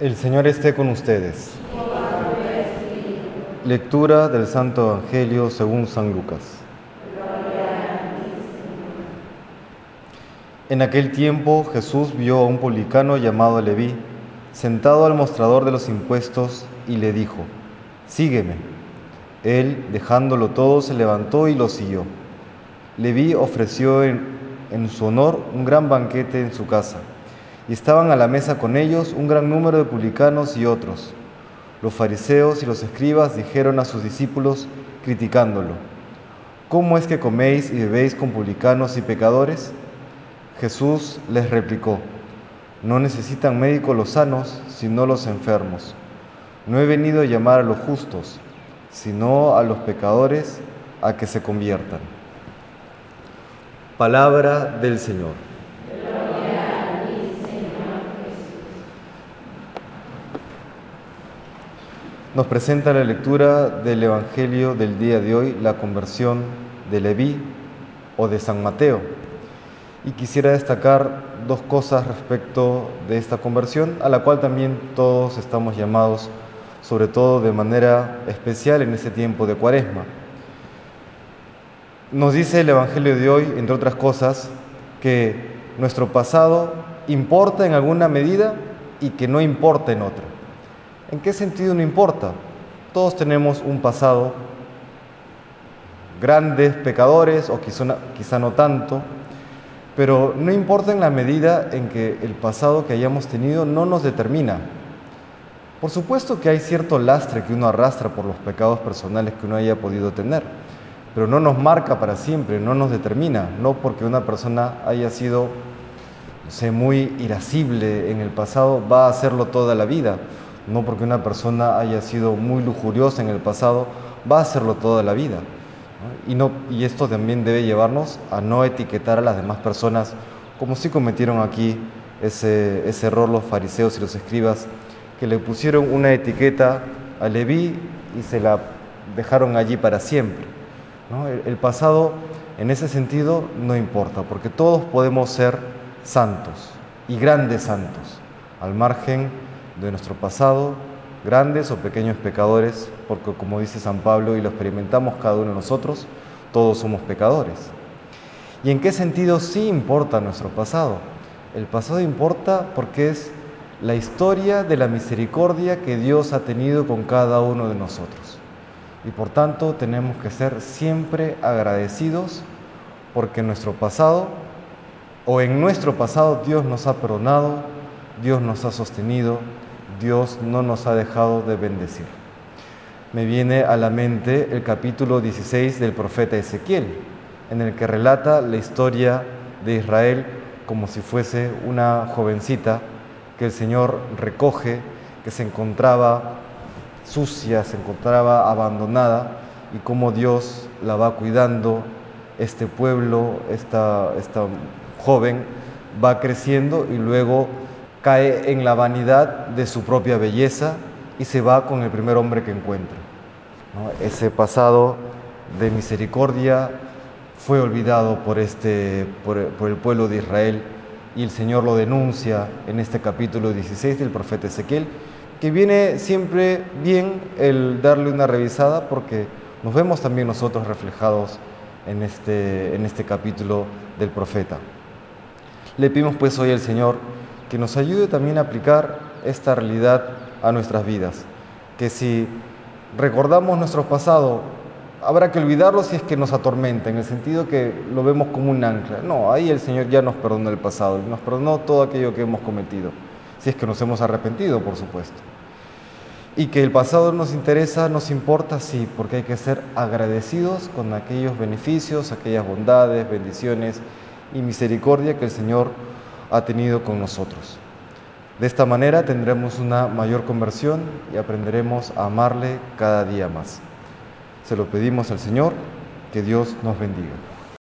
El Señor esté con ustedes. Lectura del Santo Evangelio según San Lucas. En aquel tiempo Jesús vio a un publicano llamado Leví sentado al mostrador de los impuestos y le dijo, Sígueme. Él, dejándolo todo, se levantó y lo siguió. Leví ofreció en, en su honor un gran banquete en su casa y estaban a la mesa con ellos un gran número de publicanos y otros. Los fariseos y los escribas dijeron a sus discípulos, criticándolo, ¿cómo es que coméis y bebéis con publicanos y pecadores? Jesús les replicó, no necesitan médicos los sanos, sino los enfermos. No he venido a llamar a los justos, sino a los pecadores a que se conviertan. Palabra del Señor. Nos presenta la lectura del Evangelio del día de hoy, la conversión de Leví o de San Mateo. Y quisiera destacar dos cosas respecto de esta conversión, a la cual también todos estamos llamados, sobre todo de manera especial en este tiempo de Cuaresma. Nos dice el Evangelio de hoy, entre otras cosas, que nuestro pasado importa en alguna medida y que no importa en otra. ¿En qué sentido no importa? Todos tenemos un pasado, grandes pecadores o quizá, no tanto, pero no importa en la medida en que el pasado que hayamos tenido no nos determina. Por supuesto que hay cierto lastre que uno arrastra por los pecados personales que uno haya podido tener, pero no nos marca para siempre, no nos determina, no porque una persona haya sido, sé, muy irascible en el pasado, va a hacerlo toda la vida no porque una persona haya sido muy lujuriosa en el pasado, va a hacerlo toda la vida. Y, no, y esto también debe llevarnos a no etiquetar a las demás personas como si cometieron aquí ese, ese error los fariseos y los escribas, que le pusieron una etiqueta a Leví y se la dejaron allí para siempre. El, el pasado en ese sentido no importa, porque todos podemos ser santos y grandes santos, al margen de nuestro pasado, grandes o pequeños pecadores, porque como dice San Pablo, y lo experimentamos cada uno de nosotros, todos somos pecadores. ¿Y en qué sentido sí importa nuestro pasado? El pasado importa porque es la historia de la misericordia que Dios ha tenido con cada uno de nosotros. Y por tanto tenemos que ser siempre agradecidos porque nuestro pasado o en nuestro pasado Dios nos ha perdonado, Dios nos ha sostenido, Dios no nos ha dejado de bendecir. Me viene a la mente el capítulo 16 del profeta Ezequiel, en el que relata la historia de Israel como si fuese una jovencita que el Señor recoge, que se encontraba sucia, se encontraba abandonada, y cómo Dios la va cuidando, este pueblo, esta, esta joven va creciendo y luego cae en la vanidad de su propia belleza y se va con el primer hombre que encuentra. Ese pasado de misericordia fue olvidado por, este, por, el pueblo de Israel y el Señor lo denuncia en este capítulo 16 del profeta Ezequiel, que viene siempre bien el darle una revisada porque nos vemos también nosotros reflejados en este, en este capítulo del profeta. Le pedimos pues hoy al Señor que nos ayude también a aplicar esta realidad a nuestras vidas. Que si recordamos nuestro pasado, habrá que olvidarlo si es que nos atormenta, en el sentido que lo vemos como un ancla. No, ahí el Señor ya nos perdonó el pasado, nos perdonó todo aquello que hemos cometido, si es que nos hemos arrepentido, por supuesto. Y que el pasado nos interesa, nos importa, sí, porque hay que ser agradecidos con aquellos beneficios, aquellas bondades, bendiciones y misericordia que el Señor ha tenido con nosotros. De esta manera tendremos una mayor conversión y aprenderemos a amarle cada día más. Se lo pedimos al Señor, que Dios nos bendiga.